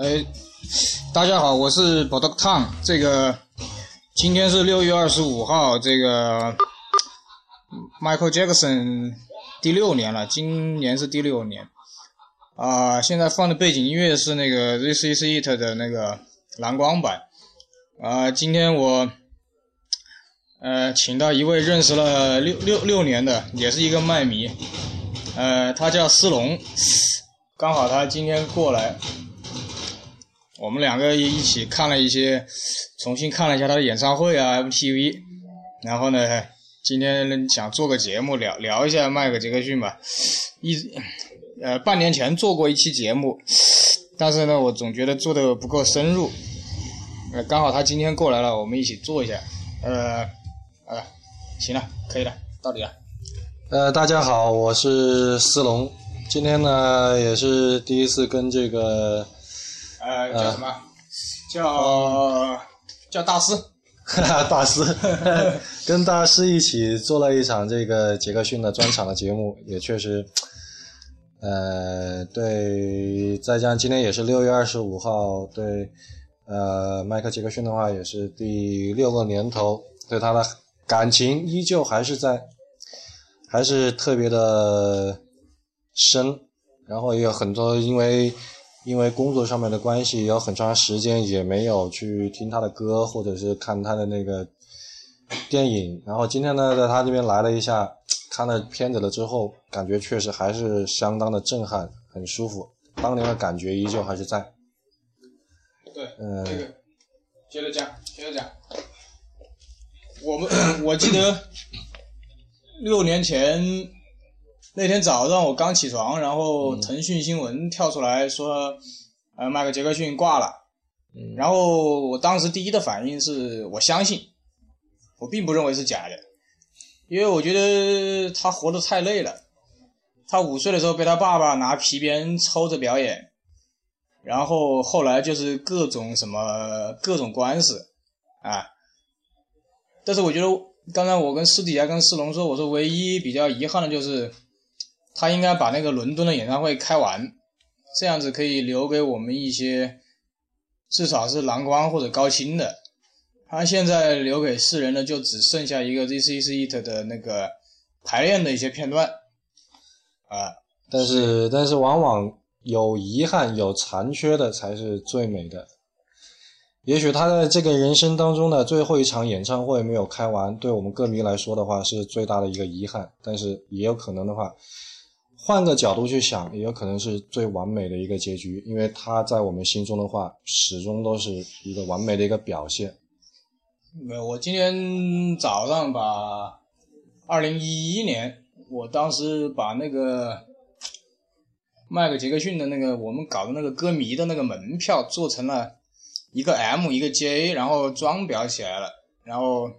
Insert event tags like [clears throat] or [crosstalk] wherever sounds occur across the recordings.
哎，大家好，我是 b o d o Tom。这个今天是六月二十五号，这个 Michael Jackson 第六年了，今年是第六年。啊，现在放的背景音乐是那个 This Is It 的那个蓝光版。啊，今天我呃请到一位认识了六六六年的，也是一个麦迷。呃，他叫思龙，刚好他今天过来，我们两个一起看了一些，重新看了一下他的演唱会啊，MTV，然后呢，今天想做个节目聊聊一下迈克杰克逊吧，一呃半年前做过一期节目，但是呢，我总觉得做的不够深入，呃，刚好他今天过来了，我们一起做一下，呃，呃，行了，可以了，到底了。呃，大家好，我是思龙，今天呢也是第一次跟这个呃叫什么？叫叫大师，[laughs] 大师 [laughs] 跟大师一起做了一场这个杰克逊的专场的节目，也确实，呃，对，再加上今天也是六月二十五号，对，呃，迈克杰克逊的话也是第六个年头，对他的感情依旧还是在。还是特别的深，然后也有很多因为因为工作上面的关系，有很长时间也没有去听他的歌，或者是看他的那个电影。然后今天呢，在他这边来了一下，看了片子了之后，感觉确实还是相当的震撼，很舒服。当年的感觉依旧还是在。对，嗯，接着讲，接着讲。我们 [coughs] 我记得。六年前那天早上，我刚起床，然后腾讯新闻跳出来说，呃，迈克杰克逊挂了。然后我当时第一的反应是我相信，我并不认为是假的，因为我觉得他活得太累了。他五岁的时候被他爸爸拿皮鞭抽着表演，然后后来就是各种什么各种官司啊。但是我觉得。刚才我跟私底下跟世龙说，我说唯一比较遗憾的就是，他应该把那个伦敦的演唱会开完，这样子可以留给我们一些，至少是蓝光或者高清的。他现在留给世人的就只剩下一个 This Is It 的那个排练的一些片段，啊，但是但是往往有遗憾有残缺的才是最美的。也许他在这个人生当中的最后一场演唱会没有开完，对我们歌迷来说的话是最大的一个遗憾。但是也有可能的话，换个角度去想，也有可能是最完美的一个结局，因为他在我们心中的话，始终都是一个完美的一个表现。没有，我今天早上把二零一一年，我当时把那个迈克杰克逊的那个我们搞的那个歌迷的那个门票做成了。一个 M 一个 J，然后装裱起来了，然后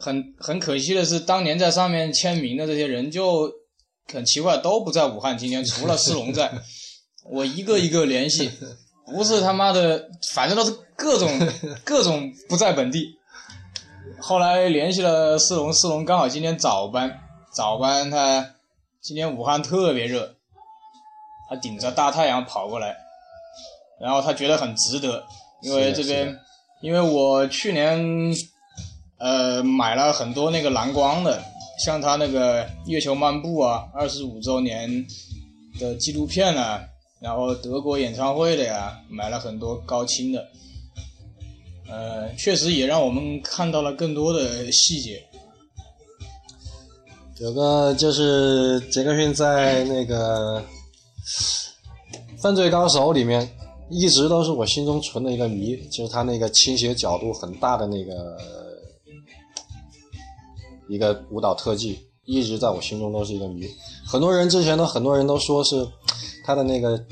很很可惜的是，当年在上面签名的这些人就很奇怪，都不在武汉。今天除了世龙在，[laughs] 我一个一个联系，不是他妈的，反正都是各种 [laughs] 各种不在本地。后来联系了世龙，世龙刚好今天早班，早班他今天武汉特别热，他顶着大太阳跑过来。然后他觉得很值得，因为这边，因为我去年，呃，买了很多那个蓝光的，像他那个《月球漫步》啊，二十五周年的纪录片啊，然后德国演唱会的呀，买了很多高清的，呃，确实也让我们看到了更多的细节。有个就是杰克逊在那个 [sighs]《犯罪高手》里面。一直都是我心中存的一个谜，就是他那个倾斜角度很大的那个一个舞蹈特技，一直在我心中都是一个谜。很多人之前呢，很多人都说是他的那个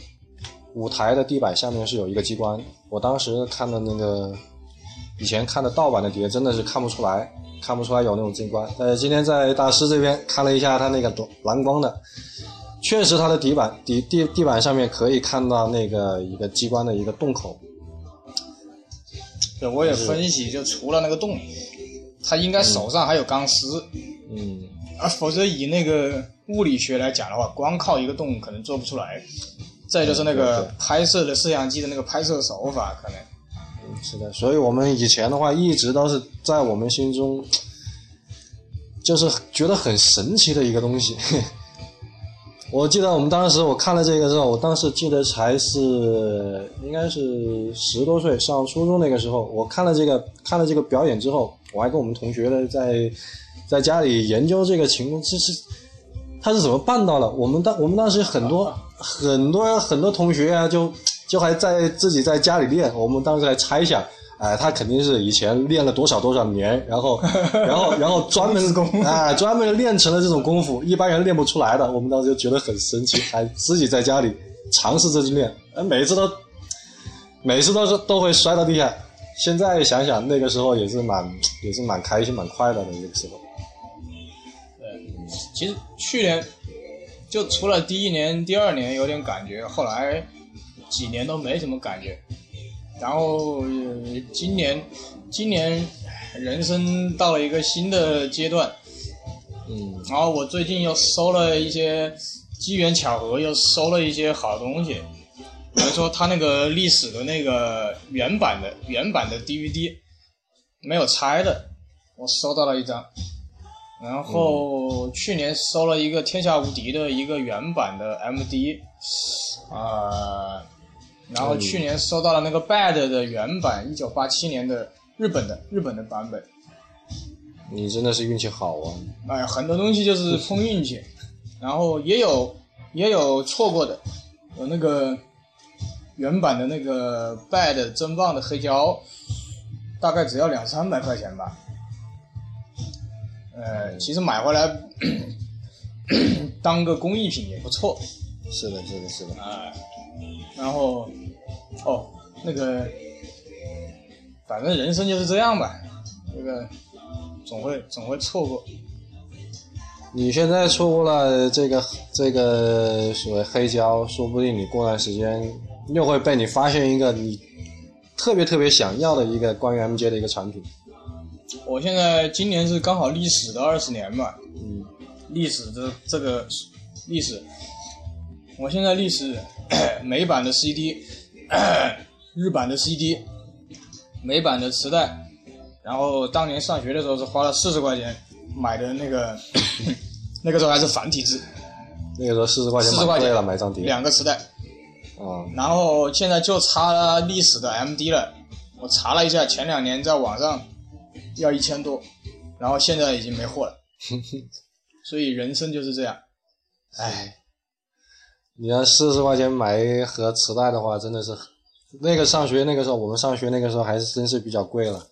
舞台的地板下面是有一个机关，我当时看的那个以前看的盗版的碟，真的是看不出来，看不出来有那种机关。但是今天在大师这边看了一下他那个蓝光的。确实，它的底板底地地板上面可以看到那个一个机关的一个洞口。对，我也分析，就除了那个洞，他应该手上还有钢丝。嗯。啊，否则以那个物理学来讲的话，光靠一个洞可能做不出来。再就是那个拍摄的摄像机的那个拍摄手法，可能是的，所以我们以前的话一直都是在我们心中，就是觉得很神奇的一个东西。[laughs] 我记得我们当时我看了这个之后，我当时记得才是应该是十多岁，上初中那个时候，我看了这个看了这个表演之后，我还跟我们同学呢在在家里研究这个情况，这是他是怎么办到的？我们当我们当时很多很多很多同学啊，就就还在自己在家里练，我们当时还猜想。哎，他肯定是以前练了多少多少年，然后，[laughs] 然后，然后专门 [laughs] 功，哎，专门练成了这种功夫，一般人练不出来的。我们当时就觉得很神奇，还自己在家里尝试着去练，哎，每次都，每次都是都会摔到地下。现在想想，那个时候也是蛮也是蛮开心、蛮快乐的那个时候。其实去年就除了第一年、第二年有点感觉，后来几年都没什么感觉。然后、呃今年，今年人生到了一个新的阶段，嗯然后我最近又收了一些机缘巧合，又收了一些好东西，比如说他那个历史的那个原版的原版的 DVD 没有拆的，我收到了一张。然后去年收了一个《天下无敌》的一个原版的 MD，啊、然后去年收到了那个 Bad 的原版，一九八七年的日本的日本的版本。你真的是运气好啊！哎，很多东西就是碰运气，然后也有也有错过的，有那个原版的那个 Bad 真棒的黑胶，大概只要两三百块钱吧。呃，其实买回来 [coughs] 当个工艺品也不错是的，是的，是的。啊、然后哦，那个反正人生就是这样吧，这个总会总会错过。你现在错过了这个这个所谓黑胶，说不定你过段时间又会被你发现一个你特别特别想要的一个关于 MJ 的一个产品。我现在今年是刚好历史的二十年嘛，嗯，历史的这个历史，我现在历史美版的 CD，日版的 CD，美版的磁带，然后当年上学的时候是花了四十块钱买的那个，[coughs] 那个时候还是繁体字，那个时候四十块钱四十块钱了，买张碟。两个磁带，啊，然后现在就差历史的 MD 了。我查了一下，前两年在网上要一千多，然后现在已经没货了。[laughs] 所以人生就是这样，哎，你要四十块钱买一盒磁带的话，真的是那个上学那个时候，我们上学那个时候还是真是比较贵了。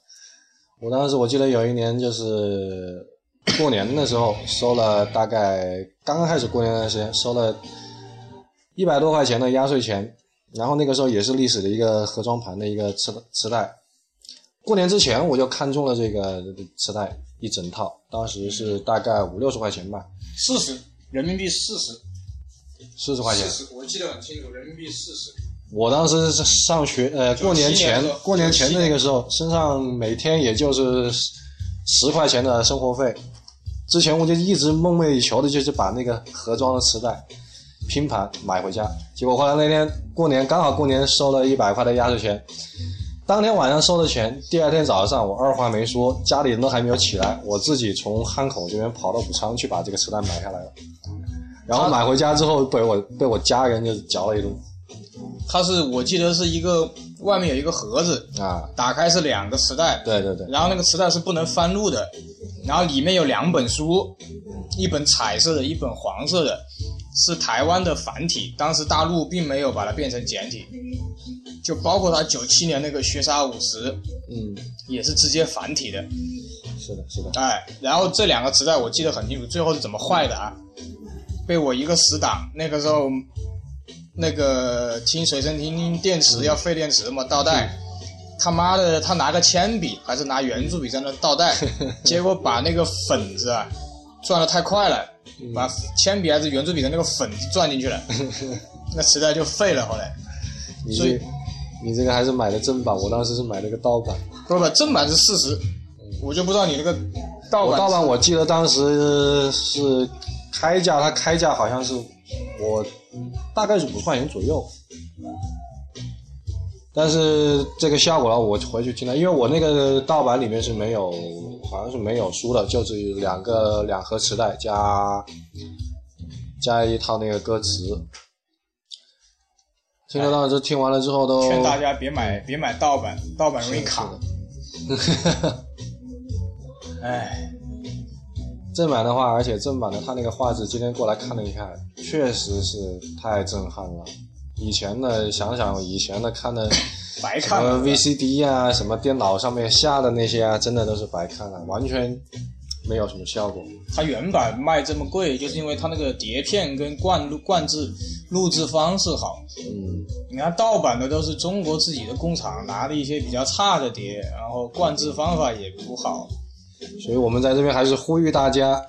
我当时我记得有一年就是过年的时候收了大概刚刚开始过年的时间收了一百多块钱的压岁钱，然后那个时候也是历史的一个盒装盘的一个磁磁带。过年之前我就看中了这个磁带一整套，当时是大概五六十块钱吧，四十人民币四十，四十块钱。四十，我记得很清楚，人民币四十。我当时是上学，呃，过年前过年前的那个时候，身上每天也就是十块钱的生活费。之前我就一直梦寐以求的就是把那个盒装的磁带拼盘买回家，结果后来那天过年刚好过年收了一百块的压岁钱，当天晚上收的钱，第二天早上我二话没说，家里人都还没有起来，我自己从汉口这边跑到武昌去把这个磁带买下来了。然后买回家之后被我被我家人就嚼了一顿它是我记得是一个外面有一个盒子，啊！打开是两个磁带，对对对，然后那个磁带是不能翻录的，然后里面有两本书，一本彩色的，一本黄色的，是台湾的繁体，当时大陆并没有把它变成简体，就包括他九七年那个血杀五十嗯，也是直接繁体的，是的，是的，哎，然后这两个磁带我记得很清楚，最后是怎么坏的啊？被我一个死党，那个时候那个听随身听电池要废电池嘛，倒带，他妈的他拿个铅笔还是拿圆珠笔在那倒带，[laughs] 结果把那个粉子啊转的太快了，把铅笔还是圆珠笔的那个粉子转进去了，[laughs] 那磁带就废了。后来 [laughs] 所以你这个还是买的正版，我当时是买了个盗版。不不，正版是四十，我就不知道你那个盗版我盗版我记得当时是开价，它开价好像是我大概是五十块钱左右。但是这个效果呢，我回去听了，因为我那个盗版里面是没有，好像是没有书的，就只有两个两盒磁带加加一套那个歌词。听得到，这听完了之后都劝大家别买别买盗版，盗版容易卡。哎，正版的话，而且正版的它那个画质，今天过来看了一看，确实是太震撼了。以前的想想，以前的看的白看什么 VCD 啊，什么电脑上面下的那些啊，真的都是白看了，完全没有什么效果。它原版卖这么贵，就是因为它那个碟片跟灌录灌制录制方式好。嗯，你看盗版的都是中国自己的工厂拿的一些比较差的碟，然后灌制方法也不好。所以我们在这边还是呼吁大家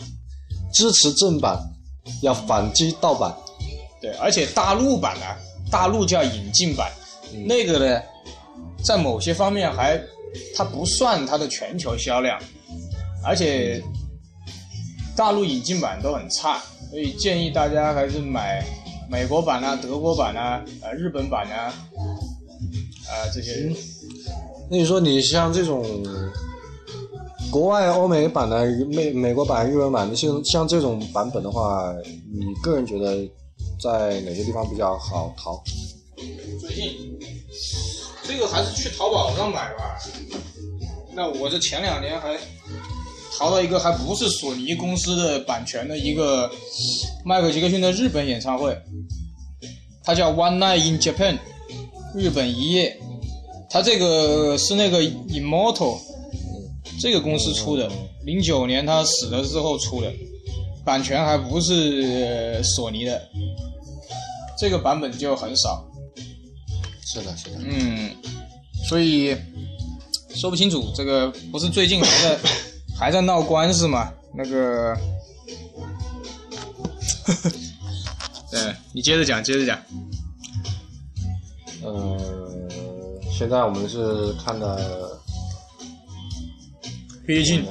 支持正版，要反击盗版。对，而且大陆版呢。大陆叫引进版，那个呢，在某些方面还，它不算它的全球销量，而且大陆引进版都很差，所以建议大家还是买美国版啊、德国版啊、呃日本版啊，啊这些。那你说你像这种国外欧美版的美美国版、日本版的，像像这种版本的话，你个人觉得？在哪些地方比较好淘？最近这个还是去淘宝上买吧。那我这前两年还淘到一个还不是索尼公司的版权的一个迈克杰克逊的日本演唱会，它叫 One Night in Japan，日本一夜。它这个是那个 Immortal 这个公司出的，零九年他死了之后出的，版权还不是索尼的。这个版本就很少，是的，是的，嗯，所以说不清楚，这个不是最近还在 [laughs] 还在闹官司吗？那个，[laughs] 对你接着讲，接着讲。呃，现在我们是看的比利金，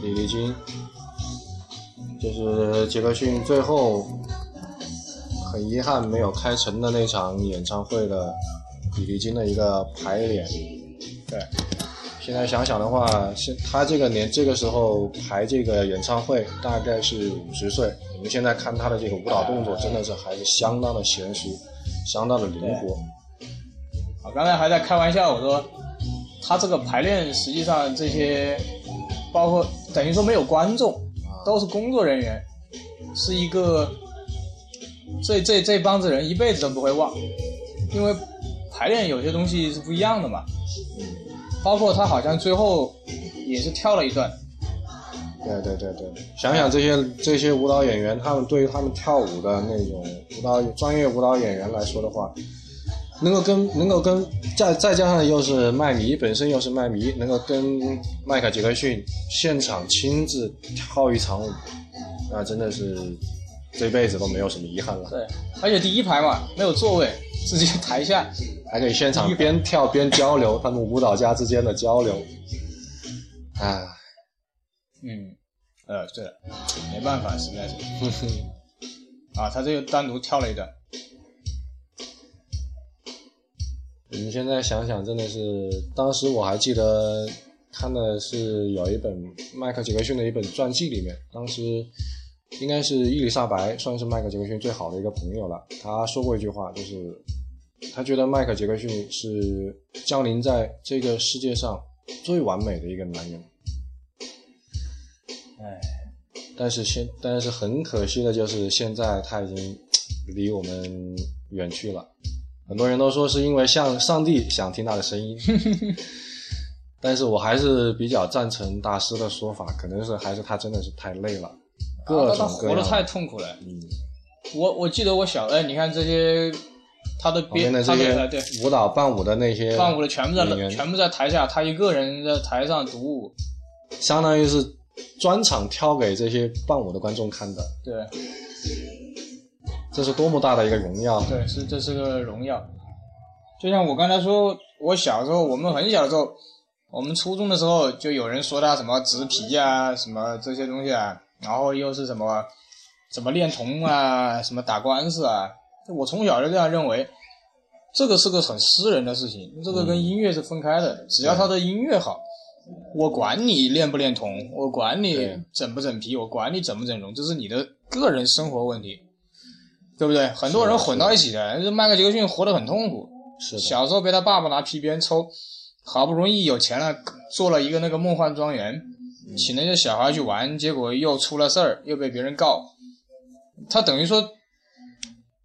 比利金，就是杰克逊最后。很遗憾没有开成的那场演唱会的比利金的一个排练。对，现在想想的话，现他这个年这个时候排这个演唱会大概是五十岁。我们现在看他的这个舞蹈动作，真的是还是相当的娴熟，相当的灵活。我刚才还在开玩笑，我说他这个排练实际上这些包括等于说没有观众，都是工作人员，是一个。这这这帮子人一辈子都不会忘，因为排练有些东西是不一样的嘛。包括他好像最后也是跳了一段。对对对对，想想这些这些舞蹈演员，他们对于他们跳舞的那种舞蹈专业舞蹈演员来说的话，能够跟能够跟再再加上又是麦迷本身又是麦迷，能够跟迈克杰克逊现场亲自跳一场舞，那真的是。这辈子都没有什么遗憾了。对，而且第一排嘛，没有座位，直接台下还可以现场边跳边交流，他们舞蹈家之间的交流。啊，嗯，呃，对了，没办法，实在是。[laughs] 啊，他这个单独跳了一段。你现在想想，真的是，当时我还记得看的是有一本迈克杰克逊的一本传记，里面当时。应该是伊丽莎白算是迈克杰克逊最好的一个朋友了。他说过一句话，就是他觉得迈克杰克逊是降临在这个世界上最完美的一个男人。哎，但是现但是很可惜的就是现在他已经离我们远去了。很多人都说是因为像上帝想听他的声音，[laughs] 但是我还是比较赞成大师的说法，可能是还是他真的是太累了。啊，他活得太痛苦了。嗯，我我记得我小哎，你看这些他的编的对舞蹈伴舞的那些伴舞的全部在全部在台下，他一个人在台上独舞，相当于是专场跳给这些伴舞的观众看的。对，这是多么大的一个荣耀！对，是这是个荣耀。就像我刚才说，我小时候，我们很小的时候，我们初中的时候，就有人说他什么植皮啊，什么这些东西啊。然后又是什么，怎么恋童啊，什么打官司啊，我从小就这样认为，这个是个很私人的事情，这个跟音乐是分开的。只要他的音乐好，我管你练不练童，我管你整不整皮，我管你整不整容，这是你的个人生活问题，对不对？很多人混到一起的，这迈克杰克逊活得很痛苦。是的，小时候被他爸爸拿皮鞭抽，好不容易有钱了，做了一个那个梦幻庄园，请那些小孩去玩，结果又出了事儿，又被别人告。他等于说，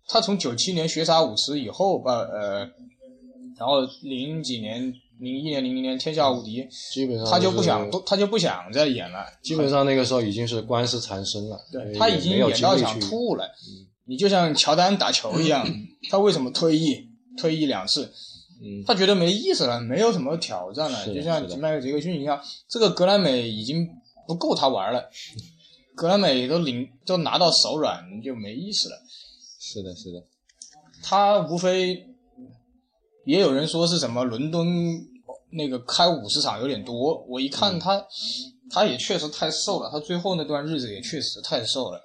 他从九七年学杀舞池以后吧，呃，然后零几年、零一年、零零年天下无敌，基本上他就不想，他就不想再演了。基本上那个时候已经是官司缠身了，对他已经演到想吐了。你就像乔丹打球一样，[clears throat] 他为什么退役？退役两次，嗯，他觉得没意思了，没有什么挑战了，就像迈克杰克逊一样，这个格莱美已经不够他玩了，[laughs] 格莱美都领都拿到手软就没意思了。是的，是的，他无非也有人说是什么伦敦那个开五十场有点多，我一看他，他也确实太瘦了，他最后那段日子也确实太瘦了。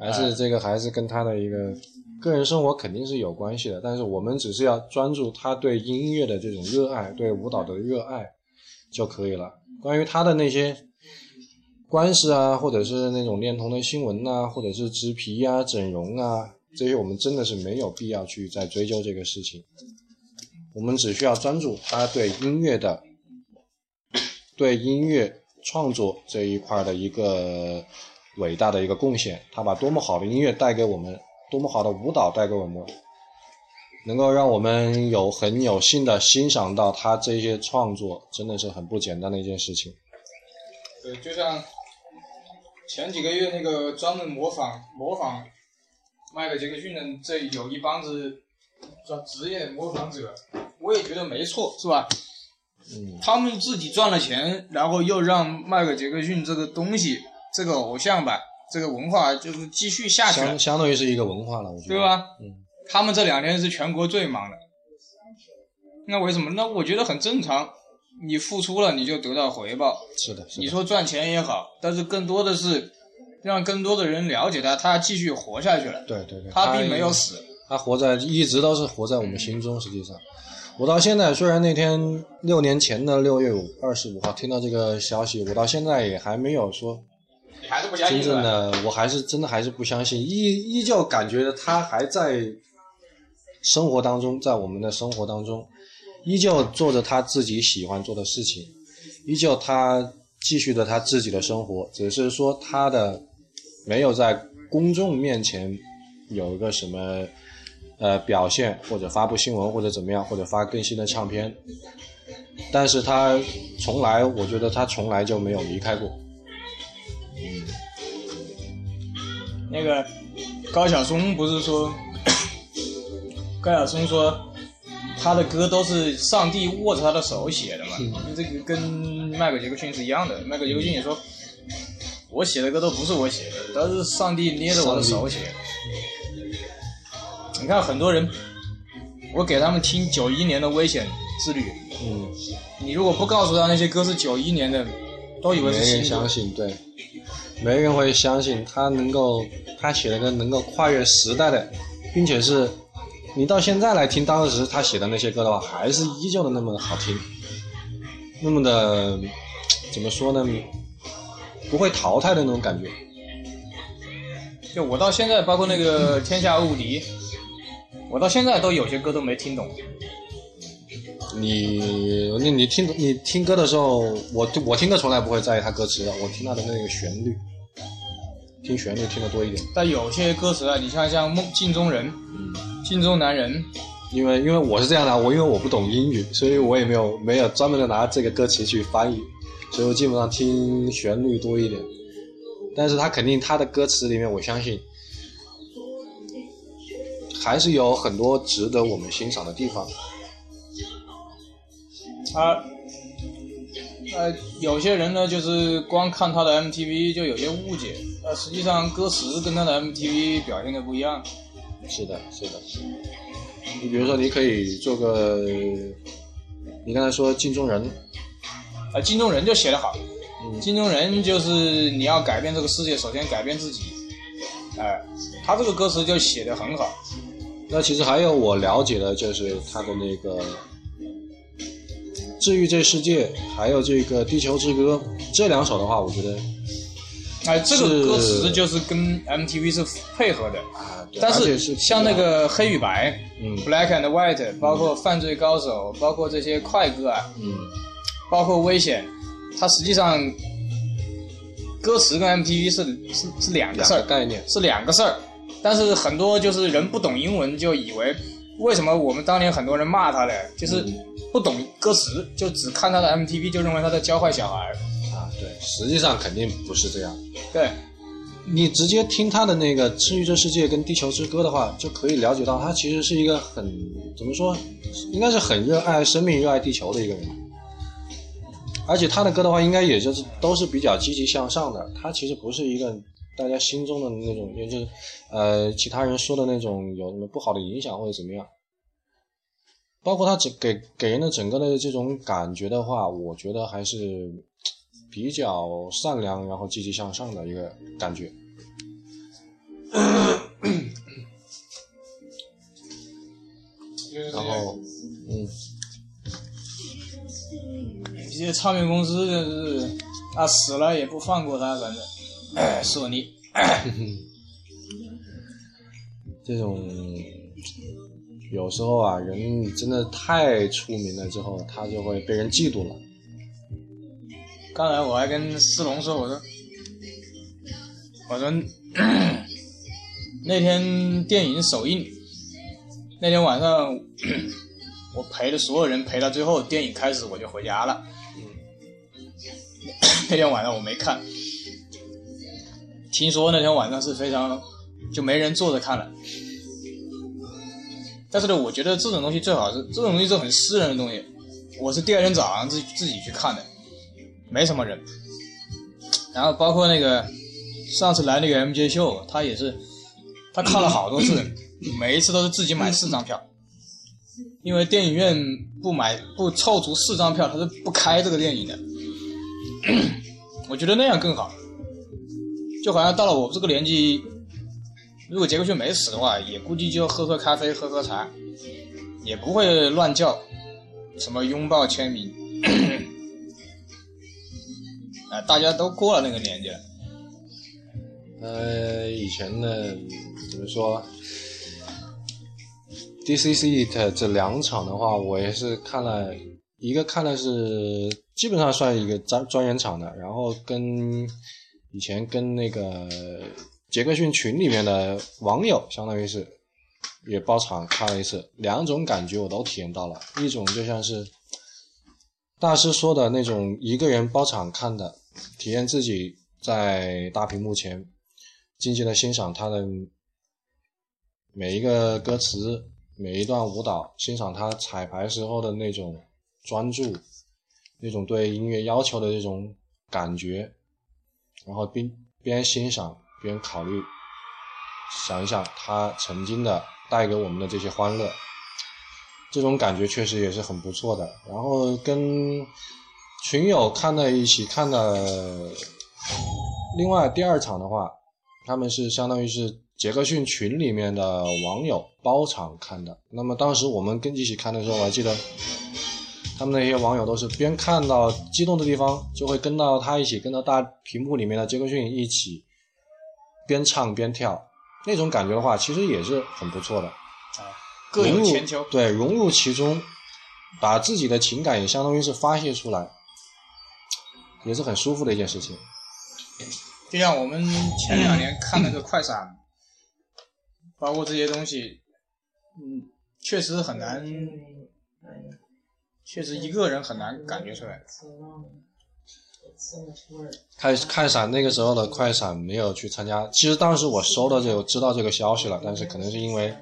还是这个还是跟他的一个个人生活肯定是有关系的，但是我们只是要专注他对音乐的这种热爱，对舞蹈的热爱就可以了。关于他的那些官司啊，或者是那种恋童的新闻啊，或者是植皮啊、整容啊，这些我们真的是没有必要去再追究这个事情。我们只需要专注他对音乐的、对音乐创作这一块的一个伟大的一个贡献。他把多么好的音乐带给我们，多么好的舞蹈带给我们，能够让我们有很有幸的欣赏到他这些创作，真的是很不简单的一件事情。对，就像前几个月那个专门模仿模仿迈克杰克逊的这有一帮子叫职业模仿者，我也觉得没错，是吧？嗯，他们自己赚了钱，然后又让迈克杰克逊这个东西，这个偶像吧，这个文化就是继续下去了相，相当于是一个文化了，我觉得。对？吧？嗯，他们这两天是全国最忙的，那为什么？那我觉得很正常，你付出了你就得到回报，是的，是的。你说赚钱也好，但是更多的是让更多的人了解他，他继续活下去了，对对对，他并没有死。他活在一直都是活在我们心中。实际上，我到现在虽然那天六年前的六月五二十五号听到这个消息，我到现在也还没有说你还是不相真信真？正的，我还是真的还是不相信，依依旧感觉他还在生活当中，在我们的生活当中，依旧做着他自己喜欢做的事情，依旧他继续着他自己的生活，只是说他的没有在公众面前有一个什么呃表现，或者发布新闻，或者怎么样，或者发更新的唱片，但是他从来，我觉得他从来就没有离开过。那个高晓松不是说，[coughs] 高晓松说他的歌都是上帝握着他的手写的嘛？这个跟迈克尔杰克逊是一样的。迈克尔杰克逊也说，我写的歌都不是我写的，都是上帝捏着我的手写的。你看很多人，我给他们听九一年的《危险之旅》，嗯，你如果不告诉他那些歌是九一年的，都以为是新歌人相。信，对，没人会相信他能够，他写的歌能够跨越时代的，并且是，你到现在来听当时他写的那些歌的话，还是依旧的那么好听，那么的怎么说呢？不会淘汰的那种感觉。就我到现在，包括那个《天下无敌》，我到现在都有些歌都没听懂。你你你听你听歌的时候，我我听歌从来不会在意他歌词的，我听他的那个旋律，听旋律听得多一点。但有些歌词啊，你像像梦镜中人、嗯，镜中男人，因为因为我是这样的，我因为我不懂英语，所以我也没有没有专门的拿这个歌词去翻译，所以我基本上听旋律多一点。但是他肯定他的歌词里面，我相信还是有很多值得我们欣赏的地方。他呃有些人呢，就是光看他的 MTV 就有些误解，呃，实际上歌词跟他的 MTV 表现的不一样。是的，是的。你比如说，你可以做个，你刚才说镜中人，啊，镜中人就写得好，嗯镜中人就是你要改变这个世界，首先改变自己，哎、他这个歌词就写的很好。那其实还有我了解的就是他的那个《治愈这世界》，还有这个《地球之歌》这两首的话，我觉得哎，这个歌词就是跟 MTV 是配合的，啊，但是像那个黑与白，嗯，Black and White，包括犯罪高手，包括这些快歌啊，嗯。包括危险，它实际上歌词跟 MTV 是是是两个两事儿，概念，是两个事儿。但是很多就是人不懂英文，就以为为什么我们当年很多人骂他嘞，就是嗯不懂歌词，就只看他的 MTV 就认为他在教坏小孩。啊，对，实际上肯定不是这样。对，你直接听他的那个《治愈这世界》跟《地球之歌》的话，就可以了解到他其实是一个很怎么说，应该是很热爱生命、热爱地球的一个人。而且他的歌的话，应该也就是都是比较积极向上的。他其实不是一个大家心中的那种，也就是呃其他人说的那种有什么不好的影响或者怎么样。包括他整给给人的整个的这种感觉的话，我觉得还是比较善良，然后积极向上的一个感觉。然后，嗯，这些唱片公司就是啊死了也不放过他，反正，哎，索尼，[laughs] 这种有时候啊，人真的太出名了之后，他就会被人嫉妒了。刚才我还跟思龙说，我说，我说 [coughs] 那天电影首映，那天晚上 [coughs] 我陪着所有人陪到最后，电影开始我就回家了。[coughs] 那天晚上我没看，听说那天晚上是非常就没人坐着看了。但是呢，我觉得这种东西最好是这种东西是很私人的东西。我是第二天早上自自己去看的，没什么人。然后包括那个上次来那个 MJ 秀，他也是他看了好多次，[coughs] 每一次都是自己买四张票，因为电影院不买不凑足四张票，他是不开这个电影的。[coughs] 我觉得那样更好，就好像到了我这个年纪，如果杰克逊没死的话，也估计就喝喝咖啡、喝喝茶，也不会乱叫，什么拥抱、签名，[coughs] 啊，大家都过了那个年纪了。呃，以前的怎么说？DCC 的这两场的话，我也是看了一个，看的是基本上算一个专专演场的，然后跟以前跟那个杰克逊群里面的网友，相当于是也包场看了一次，两种感觉我都体验到了，一种就像是大师说的那种一个人包场看的，体验自己在大屏幕前。静静的欣赏他的每一个歌词，每一段舞蹈，欣赏他彩排时候的那种专注，那种对音乐要求的这种感觉，然后边边欣赏边考虑，想一想他曾经的带给我们的这些欢乐，这种感觉确实也是很不错的。然后跟群友看的一起看的，另外第二场的话。他们是相当于是杰克逊群里面的网友包场看的。那么当时我们跟一起看的时候，我还记得他们那些网友都是边看到激动的地方，就会跟到他一起，跟到大屏幕里面的杰克逊一起边唱边跳。那种感觉的话，其实也是很不错的。啊，各有千秋。对，融入其中，把自己的情感也相当于是发泄出来，也是很舒服的一件事情。就像我们前两年看那个快闪，包括这些东西，嗯，确实很难，确实一个人很难感觉出来。看看闪那个时候的快闪没有去参加，其实当时我收到这个知道这个消息了，但是可能是因为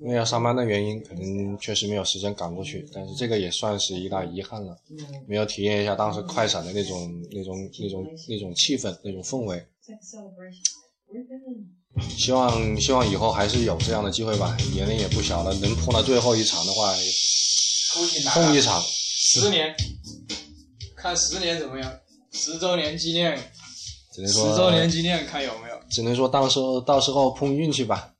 因为要上班的原因，可能确实没有时间赶过去。但是这个也算是一大遗憾了，没有体验一下当时快闪的那种那种那种那种气氛那种氛围。希望希望以后还是有这样的机会吧，年龄也不小了，能碰到最后一场的话，碰一场。十年，看十年怎么样？十周年纪念，十只能说十周年纪念看有没有？只能说到时候到时候碰运气吧。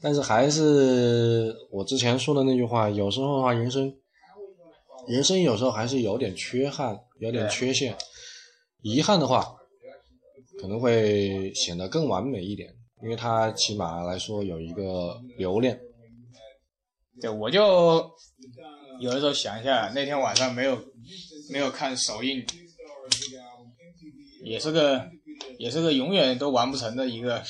但是还是我之前说的那句话，有时候的话，人生，人生有时候还是有点缺憾，有点缺陷，遗憾的话，可能会显得更完美一点，因为它起码来说有一个留恋。对，我就有的时候想一下，那天晚上没有没有看首映，也是个也是个永远都完不成的一个，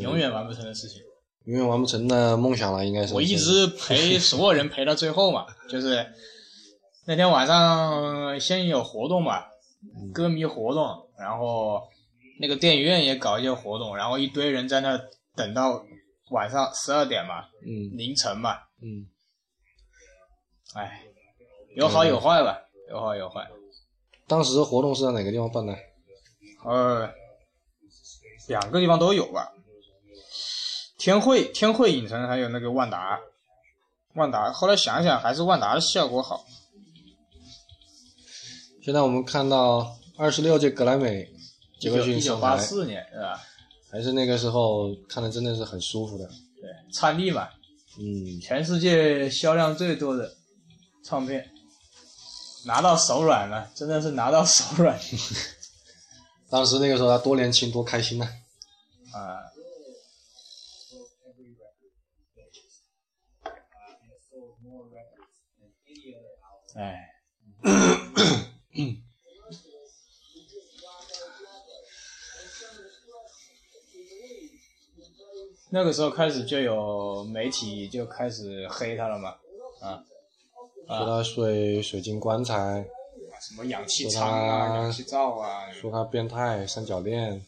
永远完不成的事情。永远完不成的梦想了，应该是。我一直陪所有人陪到最后嘛，就是那天晚上先有活动嘛，歌迷活动，然后那个电影院也搞一些活动，然后一堆人在那等到晚上十二点嘛，嗯凌晨嘛，嗯，哎，有好有坏吧，有好有坏。当时活动是在哪个地方办的？呃，两个地方都有吧。天汇天汇影城还有那个万达，万达后来想想还是万达的效果好。现在我们看到二十六届格莱美杰克逊一九，八四年是吧？还是那个时候看的真的是很舒服的。对，灿丽嘛，嗯，全世界销量最多的唱片，拿到手软了，真的是拿到手软 [laughs] 当时那个时候他多年轻多开心呐、啊！哎，[laughs] 那个时候开始就有媒体就开始黑他了嘛，啊，说他水水晶棺材，什么氧气舱啊、氧气罩啊，说他变态三角恋。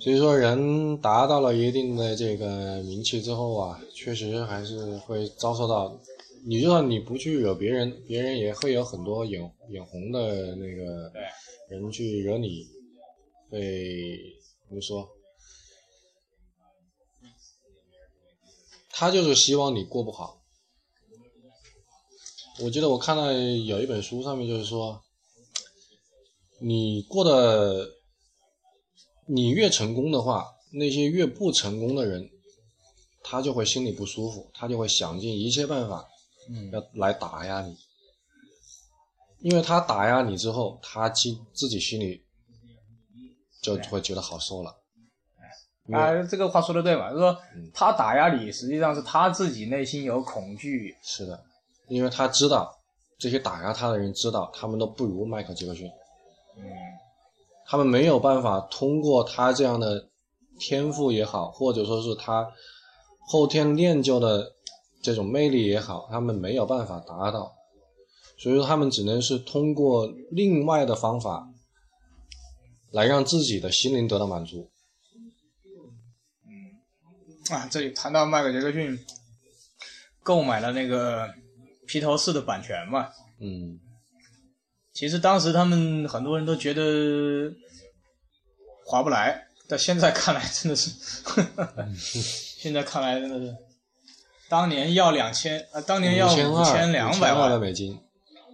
所以说，人达到了一定的这个名气之后啊，确实还是会遭受到，你就算你不去惹别人，别人也会有很多眼眼红的那个人去惹你，会怎么说？他就是希望你过不好。我记得我看到有一本书上面就是说，你过得你越成功的话，那些越不成功的人，他就会心里不舒服，他就会想尽一切办法嗯，要来打压你，因为他打压你之后，他自自己心里就会觉得好受了。啊，这个话说的对嘛，就是说嗯。他打压你，实际上是他自己内心有恐惧，是的，因为他知道这些打压他的人知道他们都不如迈克尔·杰克逊，嗯，他们没有办法通过他这样的天赋也好，或者说是他后天练就的这种魅力也好，他们没有办法达到，所以说他们只能是通过另外的方法来让自己的心灵得到满足。啊，这里谈到迈克尔·杰克逊购买了那个披头士的版权嘛，嗯，其实当时他们很多人都觉得划不来，但现在看来真的是，[laughs] 现在看来真的是，当年要两千，啊，当年要五千两百二的万，美金，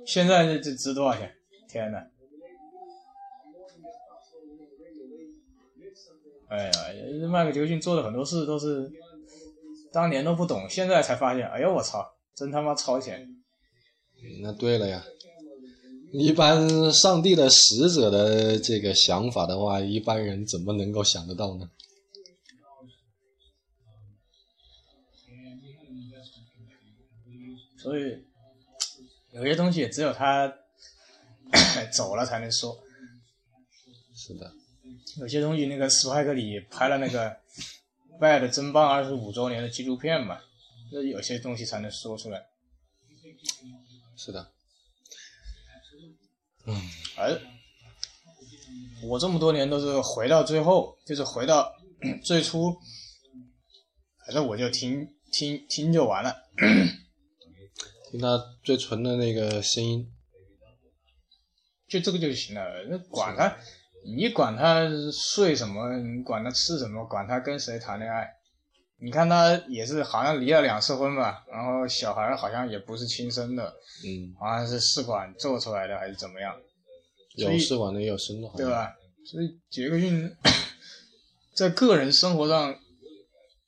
现在这这值多少钱？天呐！哎呀，迈克·杰克逊做的很多事都是当年都不懂，现在才发现，哎呦我操，真他妈超前！那对了呀。一般上帝的使者的这个想法的话，一般人怎么能够想得到呢？所以有些东西只有他 [coughs] 走了才能说，是的，有些东西那个斯派克里拍了那个《Bad 争棒二十五周年的纪录片嘛，那有些东西才能说出来。是的，嗯而我这么多年都是回到最后，就是回到 [coughs] 最初，反正我就听听听就完了。[coughs] 听他最纯的那个声音，就这个就行了。那管他，你管他睡什么，你管他吃什么，管他跟谁谈恋爱，你看他也是好像离了两次婚吧，然后小孩好像也不是亲生的，嗯，好像是试管做出来的还是怎么样，有试管的也有生的，对？吧？所以杰克逊在个人生活上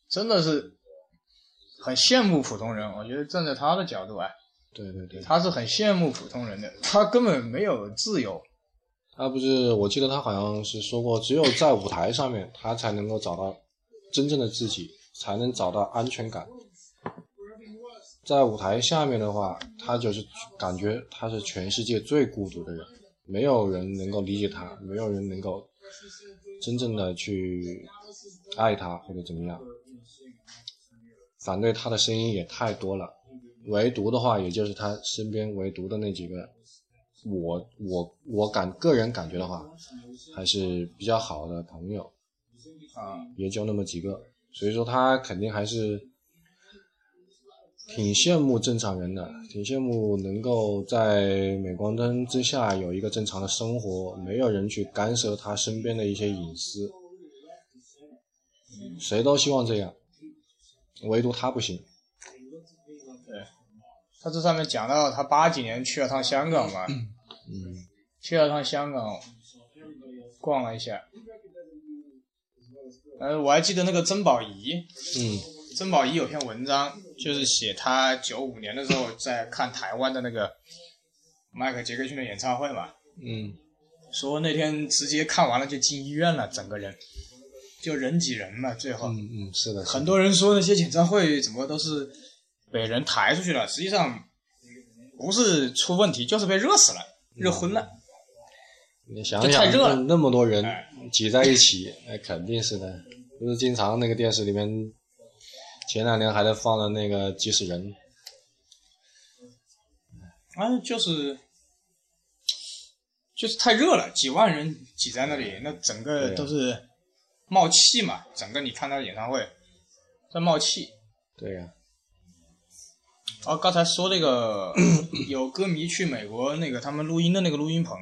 真的是很羡慕普通人。我觉得站在他的角度啊，对对对，他是很羡慕普通人的，他根本没有自由。他不是，我记得他好像是说过，只有在舞台上面，他才能够找到真正的自己，才能找到安全感。在舞台下面的话，他就是感觉他是全世界最孤独的人，没有人能够理解他，没有人能够真正的去爱他或者怎么样。反对他的声音也太多了，唯独的话，也就是他身边唯独的那几个。我我我感个人感觉的话，还是比较好的朋友，啊，也就那么几个，所以说他肯定还是挺羡慕正常人的，挺羡慕能够在镁光灯之下有一个正常的生活，没有人去干涉他身边的一些隐私，谁都希望这样，唯独他不行。他这上面讲到他八几年去了趟香港嘛，嗯。[clears throat] 去了趟香港，逛了一下。呃，我还记得那个曾宝仪，嗯。曾宝仪有篇文章，就是写他九五年的时候在看台湾的那个迈克杰克逊的演唱会嘛，嗯。说那天直接看完了就进医院了，整个人就人挤人嘛，最后、嗯嗯，是的，是的。很多人说那些演唱会怎么都是被人抬出去了，实际上不是出问题，就是被热死了，热昏了。你想想，太热了那那么多人哎挤在一起，那肯定是的。不是经常那个电视里面，前两年还在放的那个急死人，啊，就是就是太热了，几万人挤在那里，那整个都是冒气嘛，整个你看他的演唱会在冒气。对呀、哦，刚才说那个 [clears throat] 有歌迷去美国那个他们录音的那个录音棚，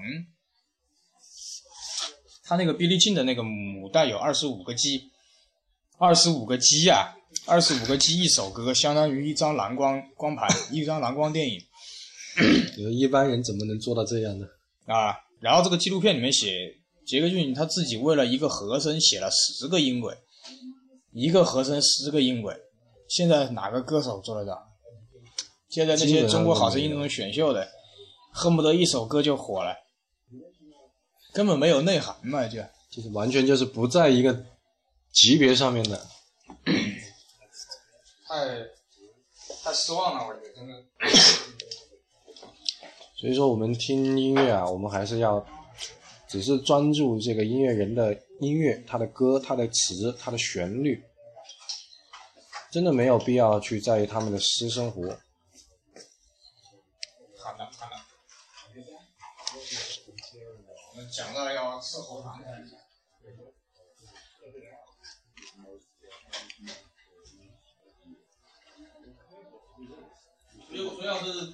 他那个比利进的那个母带有二十五个 G，二十五个 G 啊、二十五个 G 一首歌，相当于一张蓝光光盘，一张蓝光电影你 [clears throat] 说一般人怎么能做到这样呢？啊。然后这个纪录片里面写，杰克逊他自己为了一个和声写了十个音轨，一个和声十个音轨，现在哪个歌手做得到？现在那些中国好声音那种选秀的，恨不得一首歌就火了，根本没有内涵嘛，就就是完全就是不在一个级别上面的。[coughs] 太太失望了，我觉得真的。[coughs] 所以说，我们听音乐啊，我们还是要只是专注这个音乐人的音乐，他的歌、他的词、他的旋律，真的没有必要去在意他们的私生活。讲到要吃喉糖了。如果说要是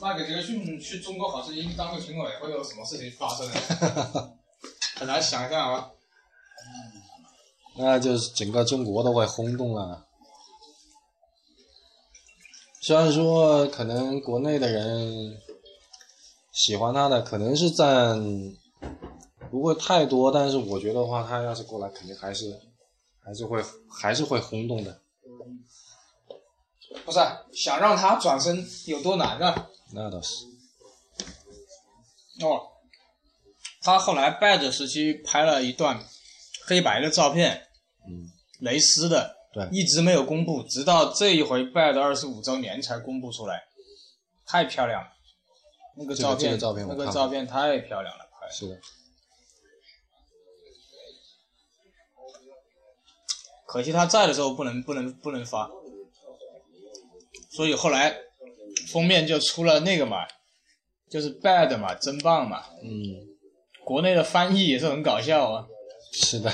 迈克杰克逊去中国好声音当个评委，会有什么事情发生呢？很难想象啊。那就是整个中国都会轰动了。虽然说可能国内的人喜欢他的可能是占不会太多，但是我觉得话，他要是过来，肯定还是还是会还是会轰动的。不是想让他转身有多难啊？那倒是，哦，他后来 Bad 时期拍了一段黑白的照片，嗯，蕾丝的，对一直没有公布，直到这一回 Bad 二十五周年才公布出来，太漂亮了，那个照片，这个照片那个照片太漂亮了，拍得是的，可惜他在的时候不能不能不能发，所以后来封面就出了那个嘛，就是 Bad 嘛，真棒嘛，嗯，国内的翻译也是很搞笑啊。是的，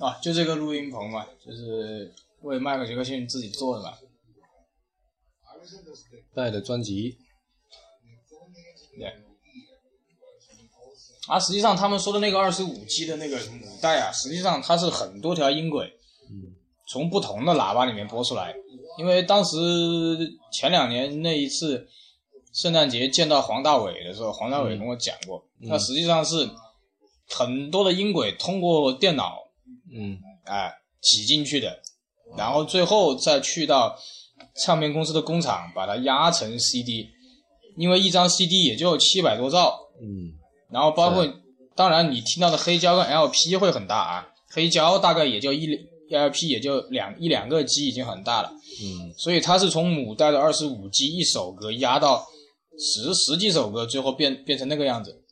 啊，就这个录音棚嘛，就是为迈克杰克逊自己做的嘛。带的专辑，对，啊，实际上他们说的那个二十五 G 的那个母带啊，实际上它是很多条音轨，从不同的喇叭里面播出来。因为当时前两年那一次圣诞节见到黄大伟的时候，黄大伟跟我讲过，那实际上是很多的音轨通过电脑，嗯，哎挤进去的，然后最后再去到唱片公司的工厂把它压成 CD，因为一张 CD 也就七百多兆，嗯，然后包括当然你听到的黑胶跟 LP 会很大啊，黑胶大概也就一 LP 也就两一两个 G 已经很大了。嗯，所以它是从母带的二十五 G 一首歌压到十十几首歌，最后变变成那个样子。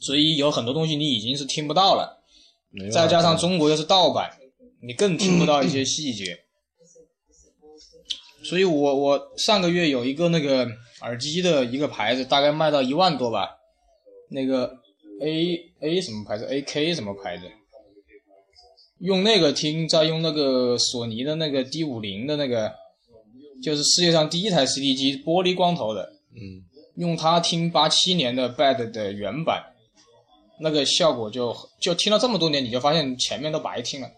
所以有很多东西你已经是听不到了，再加上中国又是盗版，你更听不到一些细节。所以我我上个月有一个那个耳机的一个牌子，大概卖到一万多吧，那个 A A 什么牌子，A K 什么牌子，用那个听，再用那个索尼的那个 D 五零的那个，就是世界上第一台 CD 机，玻璃光头的，嗯，用它听八七年的 Bad 的原版，那个效果就就听了这么多年，你就发现前面都白听了，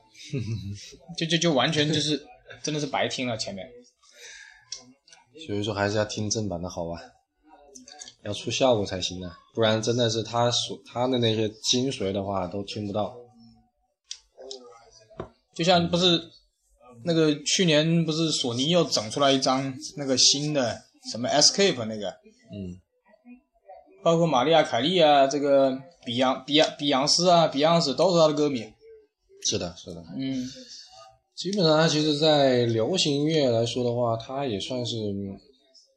[laughs] 就就就完全就是真的是白听了前面。所以说还是要听正版的好吧，要出效果才行啊，不然真的是他所他的那些精髓的话都听不到。就像不是那个去年不是索尼又整出来一张那个新的什么 Escape 那个，嗯，包括玛丽亚凯莉啊，这个比昂比昂比昂斯啊，比昂斯都是他的歌迷。是的，是的。嗯，基本上，他其实，在流行音乐来说的话，他也算是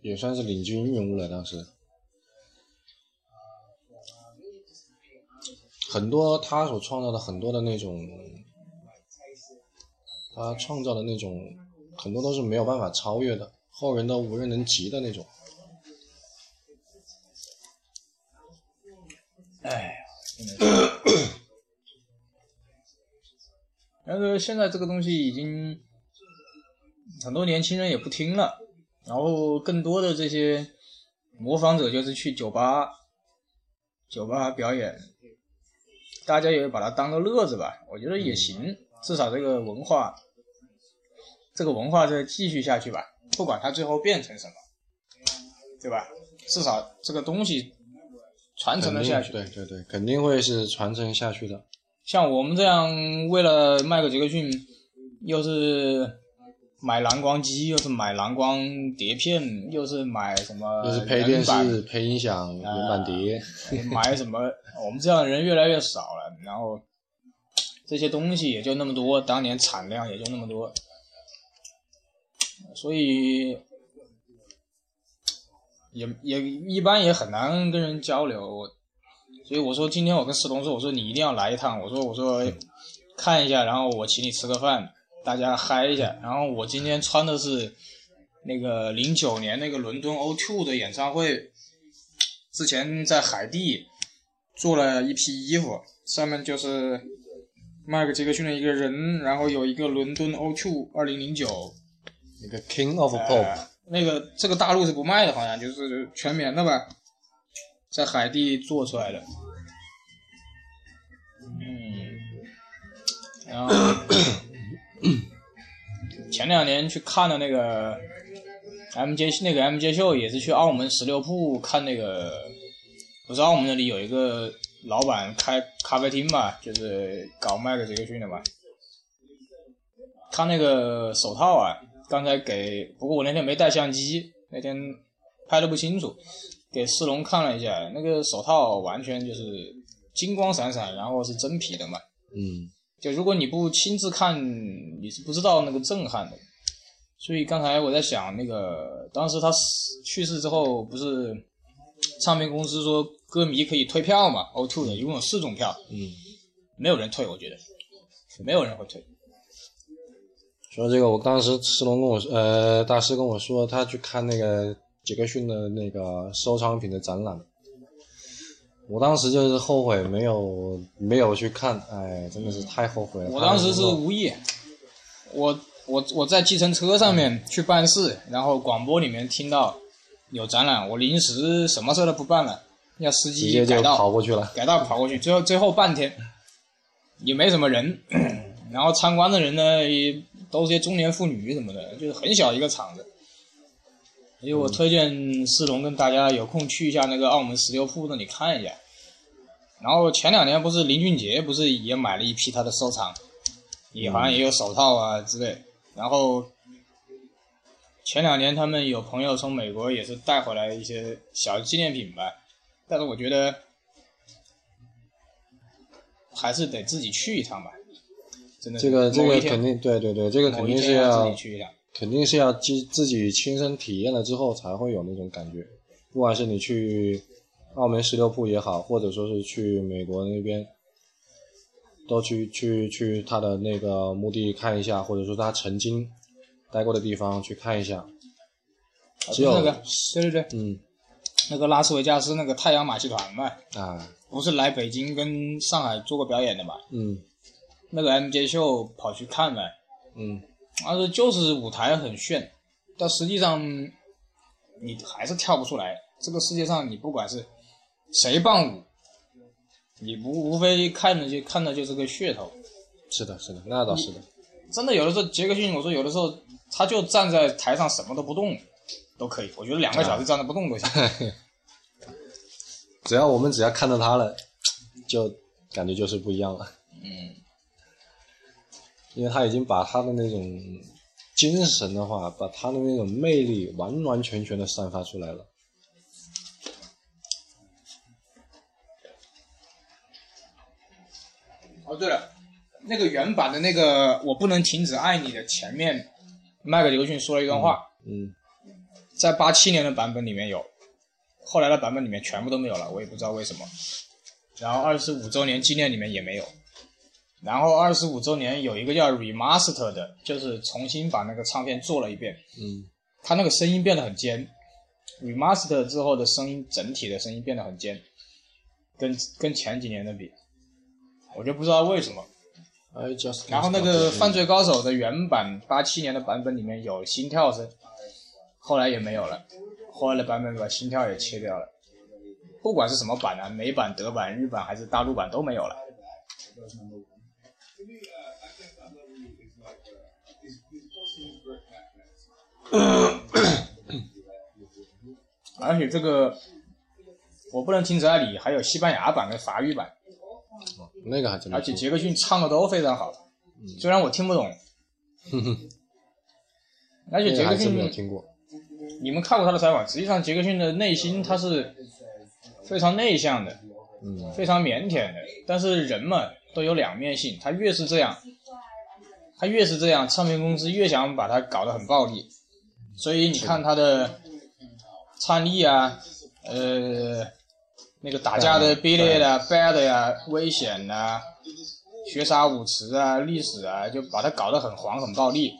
也算是领军人物了。当时，很多他所创造的很多的那种，他创造的那种，很多都是没有办法超越的，后人都无人能及的那种。哎呀，真的是。[coughs] 现在这个东西已经很多年轻人也不听了，然后更多的这些模仿者就是去酒吧、酒吧表演，大家也把它当个乐子吧，我觉得也行，至少这个文化，这个文化再继续下去吧，不管它最后变成什么，对吧？至少这个东西传承了下去。对对对，肯定会是传承下去的。像我们这样为了卖个杰克逊，又是买蓝光机，又是买蓝光碟片，又是买什么又是配电视、配音响、原版碟。[laughs] 买什么？我们这样的人越来越少了，然后这些东西也就那么多，当年产量也就那么多，所以也也一般也很难跟人交流。所以我说今天我跟石龙说，我说你一定要来一趟，我说我说看一下，然后我请你吃个饭，大家嗨一下。然后我今天穿的是那个零九年那个伦敦 O2 的演唱会，之前在海地做了一批衣服，上面就是迈克杰克逊的一个人，然后有一个伦敦 O2 二零零九，那个 King of Pop，、呃那个这个大陆是不卖的，好像就是全棉的吧，在海地做出来的。嗯，然后 [coughs] [clears throat] 前两年去看了那个 MJ 那个 MJ 秀，也是去澳门十六铺看那个，不是澳门那里有一个老板开咖啡厅嘛，就是搞麦克杰克逊的嘛。他那个手套啊，刚才给，不过我那天没带相机，那天拍的不清楚，给世龙看了一下，那个手套完全就是金光闪闪，然后是真皮的嘛。嗯，就如果你不亲自看，你是不知道那个震撼的。所以刚才我在想，那个当时他去世之后，不是唱片公司说歌迷可以退票嘛？O2 的一共有四种票，嗯，没有人退，我觉得没有人会退。说这个，我当时石龙跟我，呃，大师跟我说，他去看那个杰克逊的那个收藏品的展览，我当时就是后悔没有没有去看，哎，真的是太后悔了。我当时是无意，我我我在计程车上面去办事，然后广播里面听到有展览，我临时什么事都不办了，要司直接就机改道跑过去了。改道跑过去，最后最后半天也没什么人，[coughs] 然后参观的人呢也都是些中年妇女什么的，就是很小一个场子。所以我推荐思龙跟大家有空去一下那个澳门石榴铺那里看一下。然后前两年不是林俊杰不是也买了一批他的收藏，也好像也有手套啊之类。然后前两年他们有朋友从美国也是带回来一些小纪念品吧，但是我觉得还是得自己去一趟吧。真的这个这个肯定对对对，这个肯定是要要自己去一趟。肯定是要自自己亲身体验了之后才会有那种感觉。不管是你去澳门十六铺也好，或者说是去美国那边，都去去去他的那个墓地看一下，或者说他曾经待过的地方去看一下。只有那个，对对对，嗯那个拉斯维加斯那个太阳马戏团嘛，啊不是来北京跟上海做过表演的嘛？嗯那个 MJ 秀跑去看了，嗯但是就是舞台很炫，但实际上你还是跳不出来。这个世界上，你不管是谁伴舞，你无无非看的就看的就是个噱头。是的是的，那倒是的。真的有的时候，杰克逊，我说有的时候他就站在台上什么都不动，都可以。我觉得两个小时站着不动都行。[laughs] 只要我们只要看到他了，就感觉就是不一样了。嗯，因为他已经把他的那种精神的话，把他的那种魅力完完全全的散发出来了。哦，对了，那个原版的那个“我不能停止爱你”的前面，麦克尔·杰克逊说了一段话，嗯在八七年的版本里面有，后来的版本里面全部都没有了，我也不知道为什么。然后二十五周年纪念里面也没有。然后二十五周年有一个叫 remaster 的，就是重新把那个唱片做了一遍，嗯他那个声音变得很尖。remaster 之后的声音整体的声音变得很尖，跟跟前几年的比，我就不知道为什么。，I just 然后那个《犯罪高手》的原版八七年的版本里面有心跳声，后来也没有了，后来的版本把心跳也切掉了。不管是什么版啊，美版、德版、日版还是大陆版都没有了。而且这个我不能停止爱你，还有西班牙版跟法语版。那个还真没而且杰克逊唱的都非常好，虽然我听不懂。哼哼，而且杰克那个还真没有逊，听过。你们看过他的采访，实际上杰克逊的内心他是非常内向的，嗯非常腼腆的。但是人嘛都有两面性，他越是这样，他越是这样，唱片公司越想把他搞得很暴力。所以你看他的唱力啊，呃，那个打架的 Billy 啊、Bad 呀、危险呐、学杀舞池啊、历史啊，就把他搞得很黄、很暴力。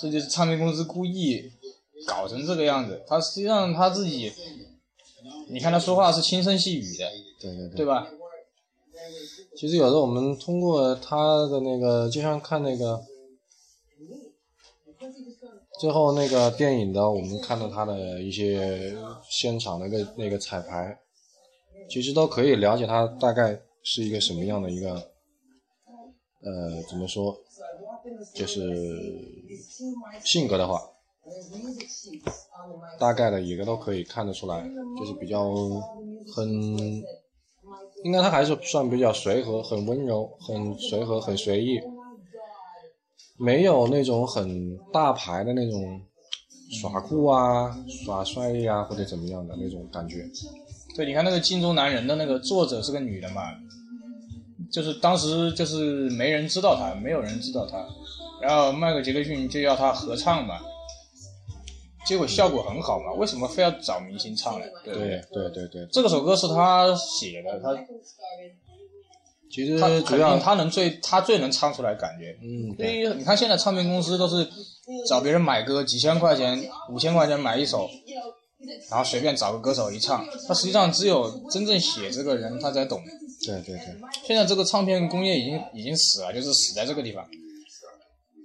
这就是唱片公司故意搞成这个样子。他实际上他自己，你看他说话是轻声细语的，对对对对吧？其实有时候我们通过他的那个，就像看那个最后那个电影的，我们看到他的一些现场那个那个彩排，其实都可以了解他大概是一个什么样的一个，呃，怎么说，就是性格的话，大概的一个都可以看得出来，就是比较很应该他还是算比较随和、很温柔、很随和、很随意，没有那种很大牌的那种耍酷啊、耍帅呀、或者怎么样的那种感觉。对，你看那个《镜中男人》的那个作者是个女的嘛，就是当时就是没人知道她，没有人知道她，然后迈克·杰克逊就要她合唱嘛，结果效果很好嘛，为什么非要找明星唱呢？对对？对对对对，这个首歌是他写的，他其实他主要他能最他最能唱出来感觉。嗯因为你看现在唱片公司都是找别人买歌几千块钱、五千块钱买一首，然后随便找个歌手一唱，他实际上只有真正写这个人他才懂。对对对，现在这个唱片工业已经已经死了，就是死在这个地方。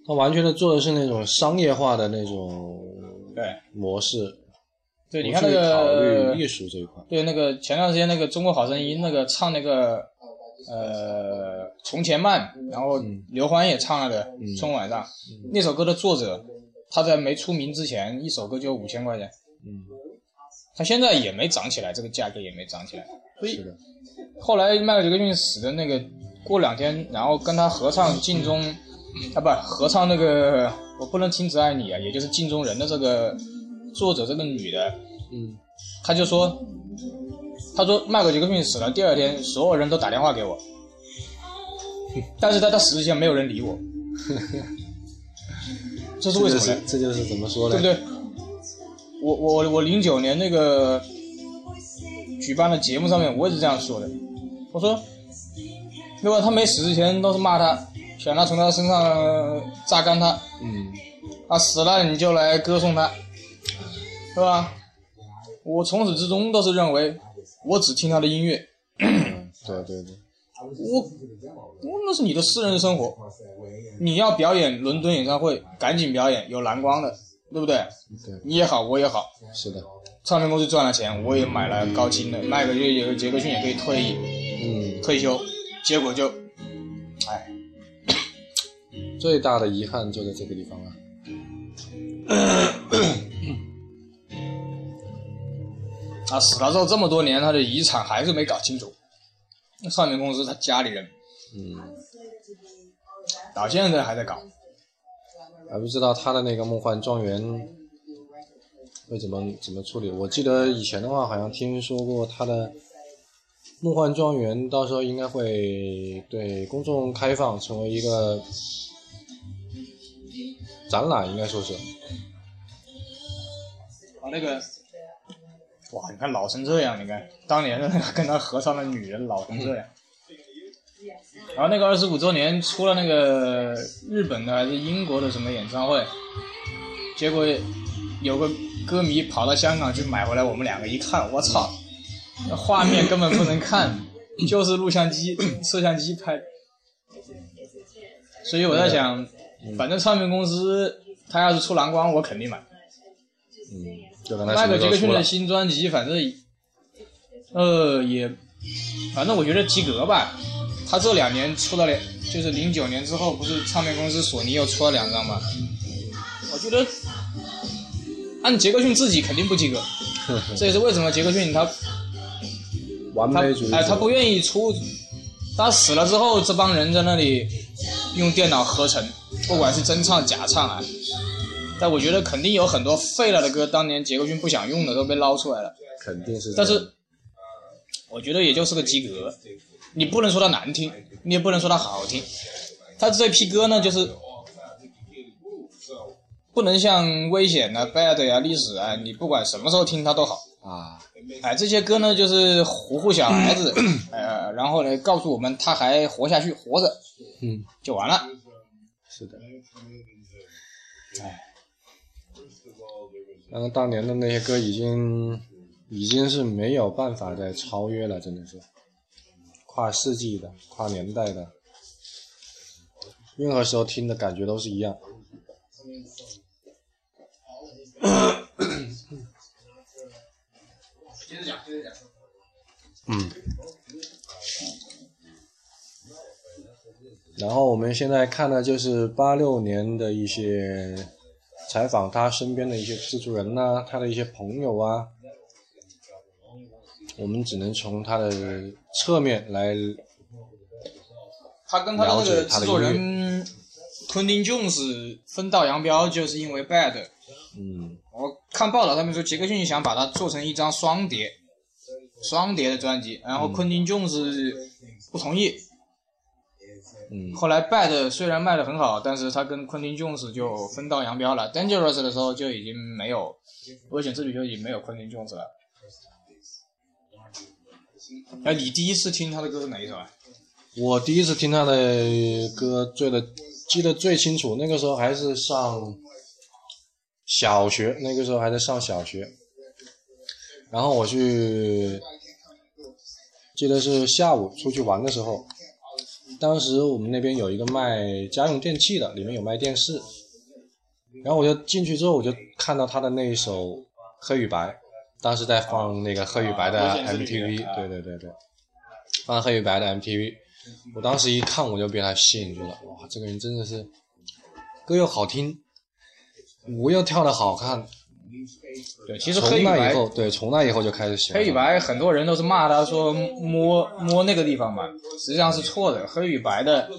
他完全的做的是那种商业化的那种对，模式，对，你看那个虑艺术这一块。对，那个前段时间那个《中国好声音》那个唱那个呃《从前慢》，然后刘欢也唱了的《春晚上》那首歌的作者，他在没出名之前，一首歌就五千块钱，嗯，他现在也没涨起来，这个价格也没涨起来。所以是的，后来迈克尔杰克逊死的那个过两天，然后跟他合唱《镜中》啊，不合唱那个我不能停止爱你啊，也就是《镜中人》的这个作者这个女的，嗯，他就说，他说迈克尔杰克逊死了，第二天所有人都打电话给我，[laughs] 但是在他死之前没有人理我，[laughs] 这是为什么呢？这就是怎么说呢？对不对？我我我零九年那个举办的节目上面，我也是这样说的。我说，对吧？他没死之前都是骂他，想他从他身上榨干他，嗯，他死了你就来歌颂他，是吧？我从始至终都是认为，我只听他的音乐，嗯对对对，我我那是你的私人生活，你要表演伦敦演唱会，赶紧表演，有蓝光的，对不对？对，你也好，我也好，是的，唱片公司赚了钱，我也买了高清的，迈克尔杰杰克逊也可以退役嗯，退休，结果就，哎，最大的遗憾就在这个地方啊。[laughs] 他死了之后这么多年，他的遗产还是没搞清楚。那唱片公司他家里人嗯，到现在还在搞，还不知道他的那个梦幻庄园会怎么怎么处理。我记得以前的话，好像听说过他的梦幻庄园，到时候应该会对公众开放，成为一个展览，应该说是。啊那个，哇，你看老成这样，你看当年的那个跟他合唱的女人老成这样。然后那个二十五周年出了那个日本的还是英国的什么演唱会，结果有个歌迷跑到香港去买回来，我们两个一看，我操，那画面根本不能看，就是录像机、摄像机拍的。所以我在想，反正唱片公司他要是出蓝光，我肯定买。嗯，迈克尔杰克逊的？新专辑，反正呃也，反正我觉得及格吧。他这两年出了两，就是零九年之后，不是唱片公司索尼又出了两张嘛？我觉得按杰克逊自己肯定不及格，[laughs] 这也是为什么杰克逊他他完美主义者。哎他不愿意出，他死了之后，这帮人在那里用电脑合成，不管是真唱假唱啊。但我觉得肯定有很多废了的歌，当年杰克逊不想用的都被捞出来了。肯定是。但是我觉得也就是个及格，你不能说它难听，你也不能说它好听。他这批歌呢，就是不能像危险啊、bad 呀、历史啊，你不管什么时候听它都好。啊，哎，这些歌呢，就是唬唬小孩子，呃，然后呢，告诉我们他还活下去，活着嗯，就完了。是的。哎，然后当年的那些歌已经已经是没有办法再超越了，真的是跨世纪的、跨年代的，任何时候听的感觉都是一样。接着讲，接着讲。嗯。然后我们现在看的就是八六年的一些采访他身边的一些制作人呐、他的一些朋友啊，我们只能从他的侧面来，他跟他的那个制作人昆汀·琼斯分道扬镳，就是因为 Bad。嗯我看报道上面说，杰克逊想把它做成一张双碟，双碟的专辑，然后昆汀·琼斯不同意。嗯后来 Bad 虽然卖的很好，但是他跟昆汀·琼斯就分道扬镳了。Dangerous 的时候就已经没有，危险之旅就已经没有昆汀·琼斯了。哎，你第一次听他的歌是哪一首啊？我第一次听他的歌，最的记得最清楚，那个时候还是上小学，那个时候还在上小学。然后我去，记得是下午出去玩的时候，当时我们那边有一个卖家用电器的，里面有卖电视。然后我就进去之后，我就看到他的那一首《黑与白》，当时在放那个黑与白的 MTV，啊。对对对对，放黑与白的 MTV，我当时一看我就被他吸引住了，哇，这个人真的是歌又好听，舞又跳得好看，对，其实黑与白从那以后，对，从那以后就开始喜欢黑与白很多人都是骂他说摸摸那个地方嘛，实际上是错的。黑与白的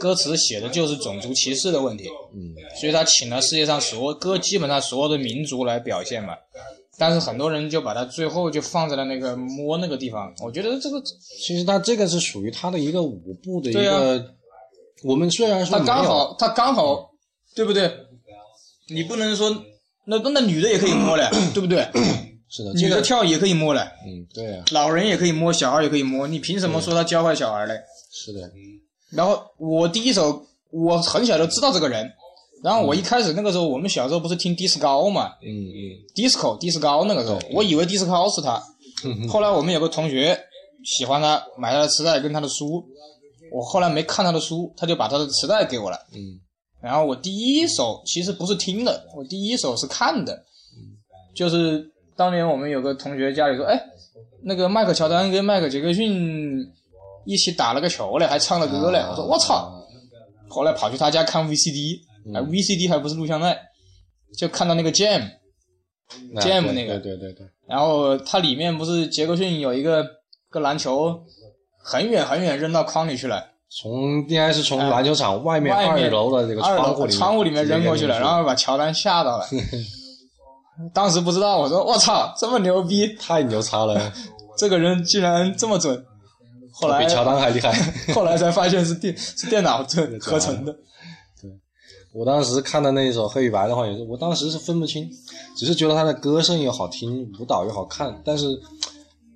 歌词写的就是种族歧视的问题，嗯，所以他请了世界上所有歌基本上所有的民族来表现嘛。但是很多人就把它最后就放在了那个摸那个地方，我觉得这个其实他这个是属于他的一个舞步的一个，我们虽然说他刚好他刚好，对不对？你不能说那那女的也可以摸嘞，[clears throat] 对不对？是的，这个女的跳也可以摸嘞，嗯，对啊，老人也可以摸，小孩也可以摸，你凭什么说他教坏小孩嘞？是的，然后我第一首我很小就知道这个人，然后我一开始那个时候我们小时候不是听迪斯高嘛嗯嗯，disco 迪斯高那个时候，我以为迪斯高是他，[laughs] 后来我们有个同学喜欢他，买他的磁带跟他的书，我后来没看他的书，他就把他的磁带给我了。嗯然后我第一首其实不是听的，我第一首是看的，就是当年我们有个同学家里说，哎，那个迈克乔丹跟迈克杰克逊一起打了个球嘞，还唱了歌嘞。我说我操！后来跑去他家看 VCD，哎，VCD 还不是录像带，就看到那个 Jam。Jam 那个对对对对，然后它里面不是杰克逊有一个个篮球，很远很远扔到筐里去了。从应该是从篮球场外面二楼的这个窗户里面，窗户里面扔过去了，然后把乔丹吓到了。[laughs] 当时不知道，我说我操，这么牛逼，[laughs] 太牛叉了，[laughs] 这个人竟然这么准。后来比乔丹还厉害。后来才发现是电是电脑这合成的。对我当时看的那一首《黑与白》的话，也是我当时是分不清，只是觉得他的歌声又好听，舞蹈又好看，但是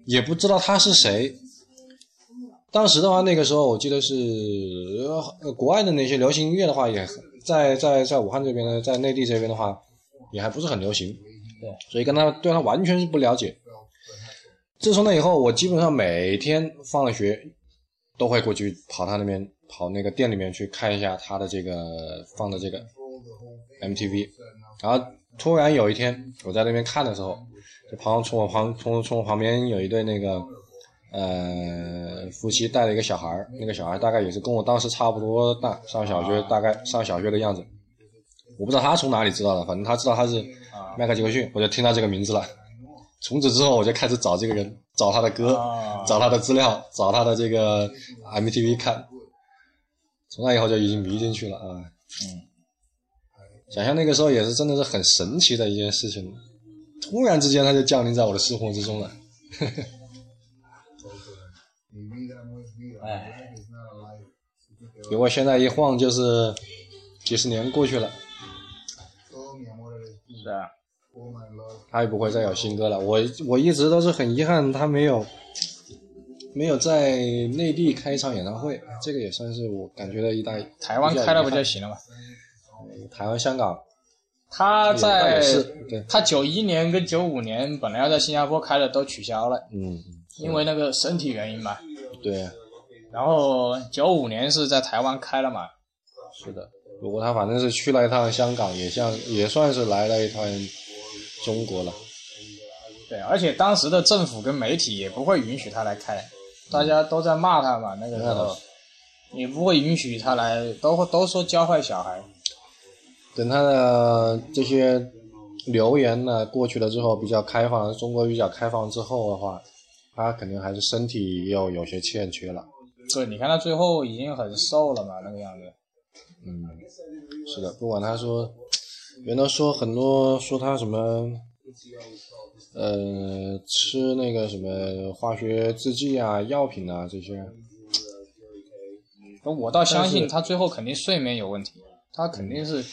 也不知道他是谁。当时的话，那个时候我记得是呃国外的那些流行音乐的话，也在在在武汉这边呢，在内地这边的话，也还不是很流行。对，所以跟他对他完全是不了解。自从那以后，我基本上每天放了学都会过去跑他那边跑那个店里面去看一下他的这个放的这个 MTV，然后突然有一天我在那边看的时候，就旁从我旁从从我旁边有一对那个呃夫妻带了一个小孩儿，那个小孩大概也是跟我当时差不多大，上小学大概上小学的样子。我不知道他从哪里知道的，反正他知道他是迈克·杰克逊，我就听到这个名字了。从此之后，我就开始找这个人，找他的歌，啊找他的资料，找他的这个 MTV 看。从那以后就已经迷进去了啊。嗯。想象那个时候也是真的是很神奇的一件事情，突然之间他就降临在我的生活之中了。哎，[laughs] 结果现在一晃就是几十年过去了，是啊，他也不会再有新歌了。我我一直都是很遗憾，他没有没有在内地开一场演唱会，这个也算是我感觉的一大台湾开了不就行了吗？台湾、香港他在，他九一年跟九五年本来要在新加坡开的都取消了，嗯，因为那个身体原因吧。对，然后九五年是在台湾开了嘛，是的。不过他反正是去了一趟香港，也像也算是来了一趟中国了。对，而且当时的政府跟媒体也不会允许他来开，大家都在骂他嘛，那个时候也不会允许他来，都会都说教坏小孩。等他的这些流言呢过去了之后，比较开放，中国比较开放之后的话，他肯定还是身体又有些欠缺了。对，你看他最后已经很瘦了嘛，那个样子。嗯，是的，不管他说，原来说很多说他什么，呃，吃那个什么化学制剂啊、药品啊这些，我倒相信他最后肯定睡眠有问题，他肯定是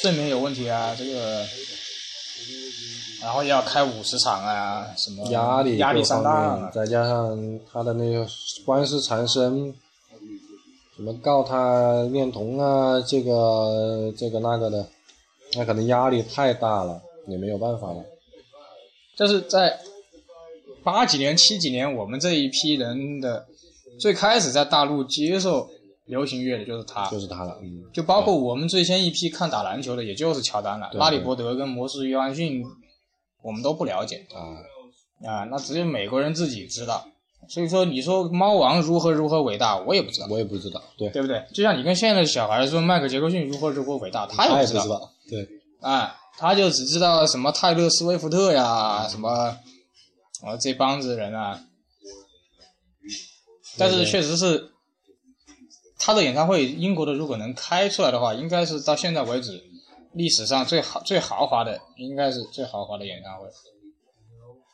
睡眠有问题啊，这个，然后要开五十场啊，什么压力压力各方山大了，再加上他的那个官司缠身，什么告他恋童啊，这个这个那个的，那可能压力太大了，也没有办法了。就是在八几年、七几年，我们这一批人的最开始在大陆接受流行乐的就是他，就是他了，嗯，就包括我们最先一批看打篮球的，也就是乔丹了，对。拉里伯德跟魔术约翰逊我们都不了解。啊，啊，那只有美国人自己知道。所以说，你说猫王如何如何伟大，我也不知道，我也不知道，对，对不对？就像你跟现在的小孩说迈克杰克逊如何如何伟大，他他也不知道，也不知道，对，啊，他就只知道什么泰勒·斯威夫特呀，什么啊这帮子人啊。但是确实是他的演唱会，英国的如果能开出来的话，应该是到现在为止历史上最好最豪华的，应该是最豪华的演唱会。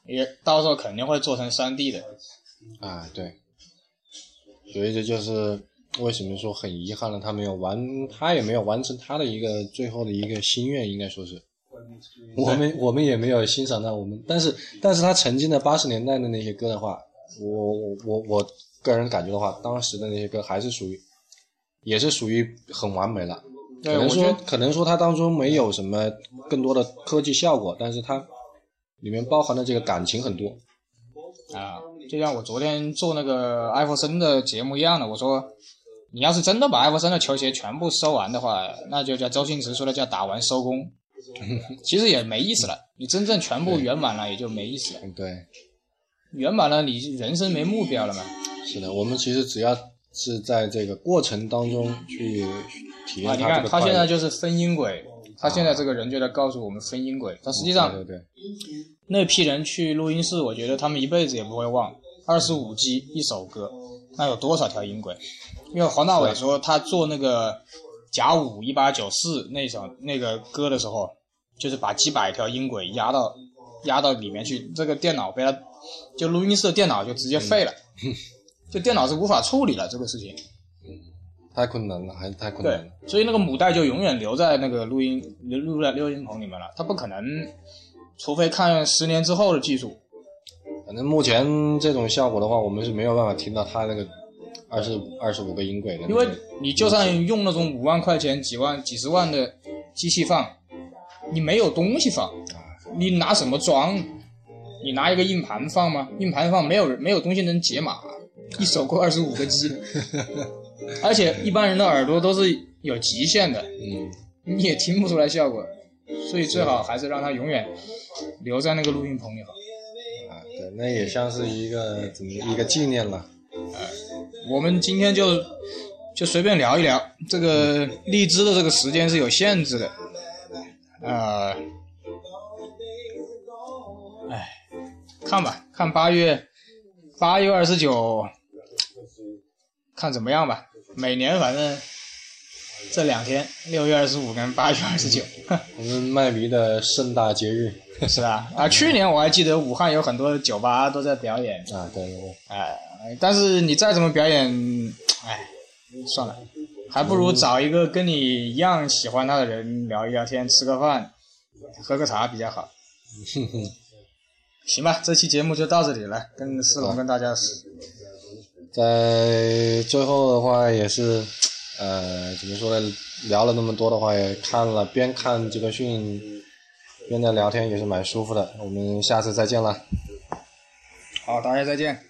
也到时候肯定会做成三 D 的。啊，对，所以这就是为什么说很遗憾了，他没有完，他也没有完成他的一个最后的一个心愿，应该说是，我们我们也没有欣赏到我们，但是但是他曾经的八十年代的那些歌的话，我我我我个人感觉的话，当时的那些歌还是属于，也是属于很完美了。可对，能说可能说它当中没有什么更多的科技效果，但是它里面包含的这个感情很多。啊，就像我昨天做那个艾弗森的节目一样的，我说，你要是真的把艾弗森的球鞋全部收完的话，那就叫周星驰说的叫打完收工，[laughs] 其实也没意思了。你真正全部圆满了，也就没意思了。嗯，对，圆满了，你人生没目标了嘛？是的，我们其实只要是在这个过程当中去体验啊，你看他现在就是分音轨，他现在这个人就在告诉我们分音轨，但实际上对对对，那批人去录音室，我觉得他们一辈子也不会忘。二十五 G 一首歌，那有多少条音轨？因为黄大炜说他做那个甲午一八九四那首那个歌的时候，就是把几百条音轨压到压到里面去，这个电脑被他就录音室的电脑就直接废了，就电脑是无法处理了这个事情。太困难了，还是太困难了。，所以那个母带就永远留在那个录音留录在录音棚里面了，它不可能，除非看十年之后的技术。反正目前这种效果的话，我们是没有办法听到它那个二十二十五个音轨的因。为你就算用那种五万块钱、几万、几十万的机器放，你没有东西放，你拿什么装？你拿一个硬盘放吗？硬盘放没有没有东西能解码，一首歌二十五个 G，[laughs] 而且一般人的耳朵都是有极限的，嗯，你也听不出来效果，所以最好还是让它永远留在那个录音棚里好。啊，对，那也像是一个怎么一个纪念了。我们今天就就随便聊一聊，这个荔枝的这个时间是有限制的，呃，哎，看吧，看八月八月二十九，看怎么样吧。每年反正这两天，六月二十五跟八月二十九，我们麦迷的盛大节日 [laughs] 是吧？啊，去年我还记得武汉有很多酒吧都在表演，啊，对对对，哎，但是你再怎么表演，哎，算了，还不如找一个跟你一样喜欢他的人聊一聊天，吃个饭，喝个茶比较好。[laughs] 行吧，这期节目就到这里了，跟思龙跟大家在最后的话也是，呃，怎么说呢？聊了那么多的话，也看了边看杰克逊边在聊天，也是蛮舒服的。我们下次再见了。好，大家再见。